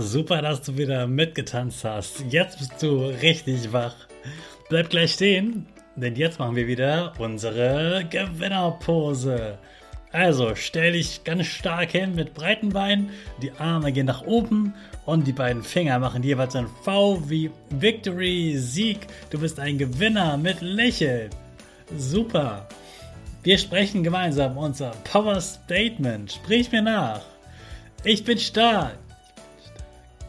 Super, dass du wieder mitgetanzt hast. Jetzt bist du richtig wach. Bleib gleich stehen, denn jetzt machen wir wieder unsere Gewinnerpose. Also stell dich ganz stark hin mit breiten Beinen, die Arme gehen nach oben und die beiden Finger machen jeweils ein V wie Victory, Sieg. Du bist ein Gewinner mit Lächeln. Super. Wir sprechen gemeinsam unser Power Statement. Sprich mir nach. Ich bin stark.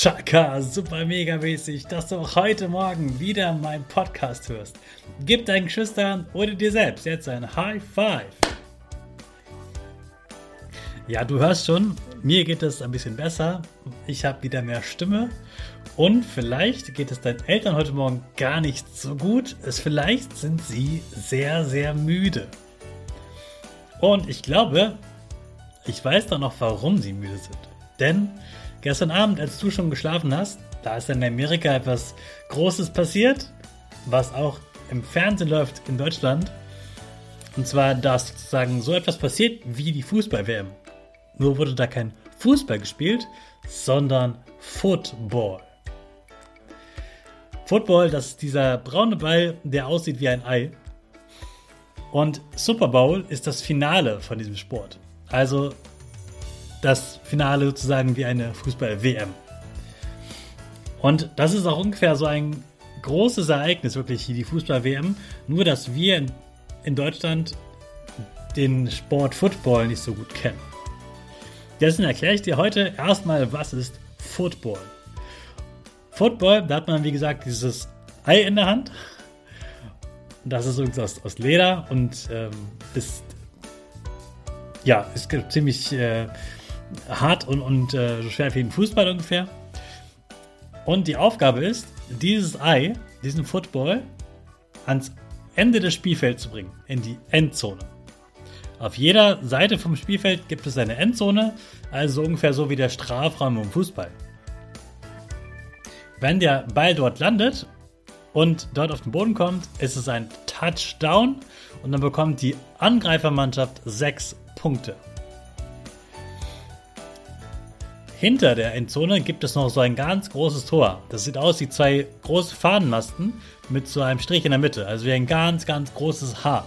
Chaka, super mega mäßig, dass du auch heute Morgen wieder meinen Podcast hörst. Gib deinen Geschwistern oder dir selbst jetzt ein High Five. Ja, du hörst schon, mir geht es ein bisschen besser. Ich habe wieder mehr Stimme. Und vielleicht geht es deinen Eltern heute Morgen gar nicht so gut. Vielleicht sind sie sehr, sehr müde. Und ich glaube, ich weiß dann noch, warum sie müde sind. Denn Gestern Abend, als du schon geschlafen hast, da ist in Amerika etwas Großes passiert, was auch im Fernsehen läuft in Deutschland. Und zwar, dass sozusagen so etwas passiert wie die Fußball-WM. Nur wurde da kein Fußball gespielt, sondern Football. Football, das ist dieser braune Ball, der aussieht wie ein Ei. Und Super Bowl ist das Finale von diesem Sport. Also das Finale sozusagen wie eine Fußball-WM. Und das ist auch ungefähr so ein großes Ereignis, wirklich die Fußball-WM. Nur, dass wir in, in Deutschland den Sport Football nicht so gut kennen. Deswegen erkläre ich dir heute erstmal, was ist Football. Football, da hat man wie gesagt dieses Ei in der Hand. Das ist übrigens aus, aus Leder und ähm, ist ja, ist ziemlich äh, hart und, und äh, so schwer wie ein Fußball ungefähr. Und die Aufgabe ist, dieses Ei, diesen Football, ans Ende des Spielfelds zu bringen, in die Endzone. Auf jeder Seite vom Spielfeld gibt es eine Endzone, also ungefähr so wie der Strafraum im Fußball. Wenn der Ball dort landet und dort auf den Boden kommt, ist es ein Touchdown und dann bekommt die Angreifermannschaft sechs Punkte. Hinter der Endzone gibt es noch so ein ganz großes Tor. Das sieht aus wie zwei große Fahnenmasten mit so einem Strich in der Mitte, also wie ein ganz, ganz großes Haar.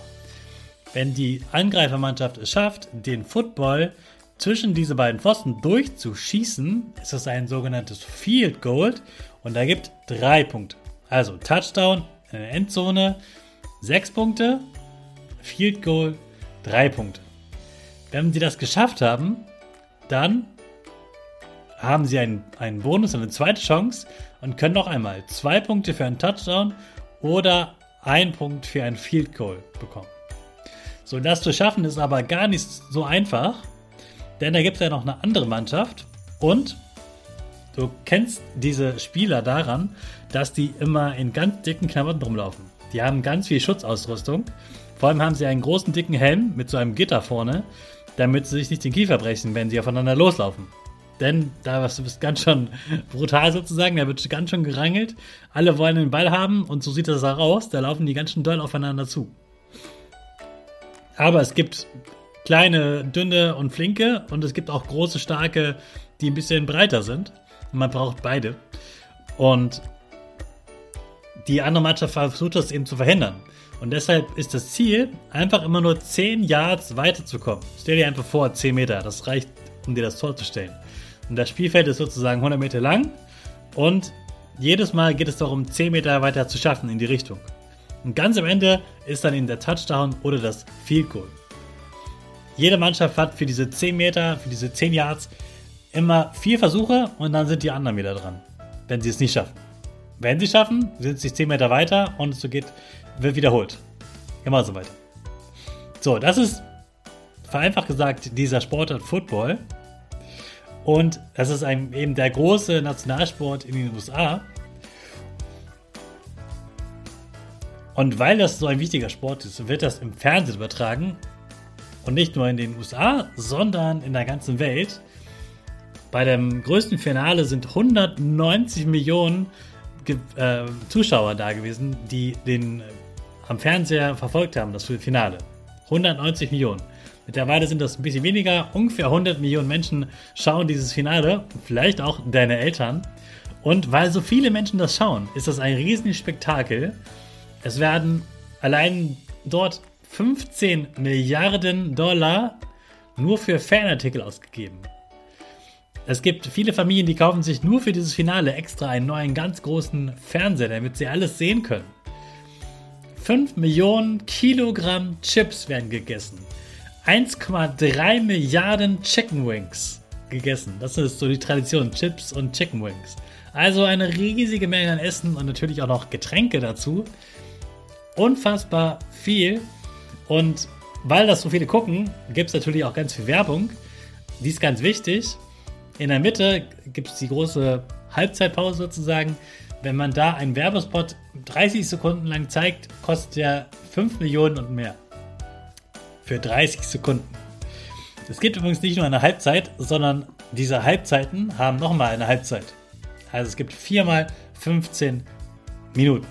Wenn die Angreifermannschaft es schafft, den Football zwischen diese beiden Pfosten durchzuschießen, ist das ein sogenanntes Field Goal und da gibt drei Punkte. Also Touchdown in der Endzone, sechs Punkte, Field Goal, drei Punkte. Wenn sie das geschafft haben, dann haben sie einen, einen Bonus, eine zweite Chance und können noch einmal zwei Punkte für einen Touchdown oder ein Punkt für ein Field Goal bekommen. So, das zu schaffen ist aber gar nicht so einfach, denn da gibt es ja noch eine andere Mannschaft und du kennst diese Spieler daran, dass die immer in ganz dicken Klamotten rumlaufen. Die haben ganz viel Schutzausrüstung Vor allem haben sie einen großen, dicken Helm mit so einem Gitter vorne, damit sie sich nicht den Kiefer brechen, wenn sie aufeinander loslaufen. Denn da ist es ganz schön brutal sozusagen, da wird ganz schön gerangelt. Alle wollen den Ball haben und so sieht das auch aus. Da laufen die ganz schön doll aufeinander zu. Aber es gibt kleine, dünne und flinke und es gibt auch große, starke, die ein bisschen breiter sind. Man braucht beide. Und die andere Mannschaft versucht das eben zu verhindern. Und deshalb ist das Ziel, einfach immer nur 10 Yards weiterzukommen. Stell dir einfach vor, 10 Meter, das reicht, um dir das Tor zu stellen. Und das Spielfeld ist sozusagen 100 Meter lang und jedes Mal geht es darum, 10 Meter weiter zu schaffen in die Richtung. Und ganz am Ende ist dann in der Touchdown oder das Field Goal. Jede Mannschaft hat für diese 10 Meter, für diese 10 Yards immer vier Versuche und dann sind die anderen wieder dran, wenn sie es nicht schaffen. Wenn sie es schaffen, sind sie 10 Meter weiter und so geht, wird wiederholt. Immer so weiter. So, das ist vereinfacht gesagt dieser Sportart Football. Und das ist ein, eben der große Nationalsport in den USA. Und weil das so ein wichtiger Sport ist, wird das im Fernsehen übertragen. Und nicht nur in den USA, sondern in der ganzen Welt. Bei dem größten Finale sind 190 Millionen äh, Zuschauer da gewesen, die den äh, am Fernseher verfolgt haben, das Finale. 190 Millionen. Mittlerweile sind das ein bisschen weniger. Ungefähr 100 Millionen Menschen schauen dieses Finale. Vielleicht auch deine Eltern. Und weil so viele Menschen das schauen, ist das ein riesiges Spektakel. Es werden allein dort 15 Milliarden Dollar nur für Fanartikel ausgegeben. Es gibt viele Familien, die kaufen sich nur für dieses Finale extra einen neuen ganz großen Fernseher, damit sie alles sehen können. 5 Millionen Kilogramm Chips werden gegessen. 1,3 Milliarden Chicken Wings gegessen. Das ist so die Tradition, Chips und Chicken Wings. Also eine riesige Menge an Essen und natürlich auch noch Getränke dazu. Unfassbar viel. Und weil das so viele gucken, gibt es natürlich auch ganz viel Werbung. Die ist ganz wichtig. In der Mitte gibt es die große Halbzeitpause sozusagen. Wenn man da einen Werbespot 30 Sekunden lang zeigt, kostet der 5 Millionen und mehr. Für 30 Sekunden. Es gibt übrigens nicht nur eine Halbzeit, sondern diese Halbzeiten haben nochmal eine Halbzeit. Also es gibt viermal 15 Minuten.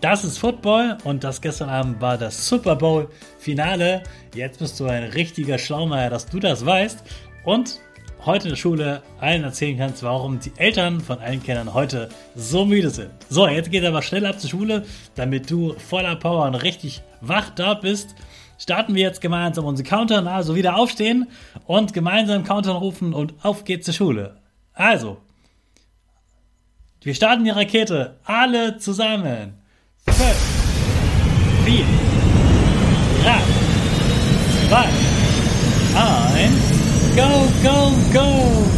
Das ist Football und das gestern Abend war das Super Bowl Finale. Jetzt bist du ein richtiger Schlaumeier, dass du das weißt und heute in der Schule allen erzählen kannst, warum die Eltern von allen Kindern heute so müde sind. So, jetzt geht aber schnell ab zur Schule, damit du voller Power und richtig wach da bist. Starten wir jetzt gemeinsam unsere Countdown, also wieder aufstehen und gemeinsam Countdown rufen und auf geht's zur Schule. Also, wir starten die Rakete, alle zusammen. 5, 4, 3, 2, 1. Go, go, go!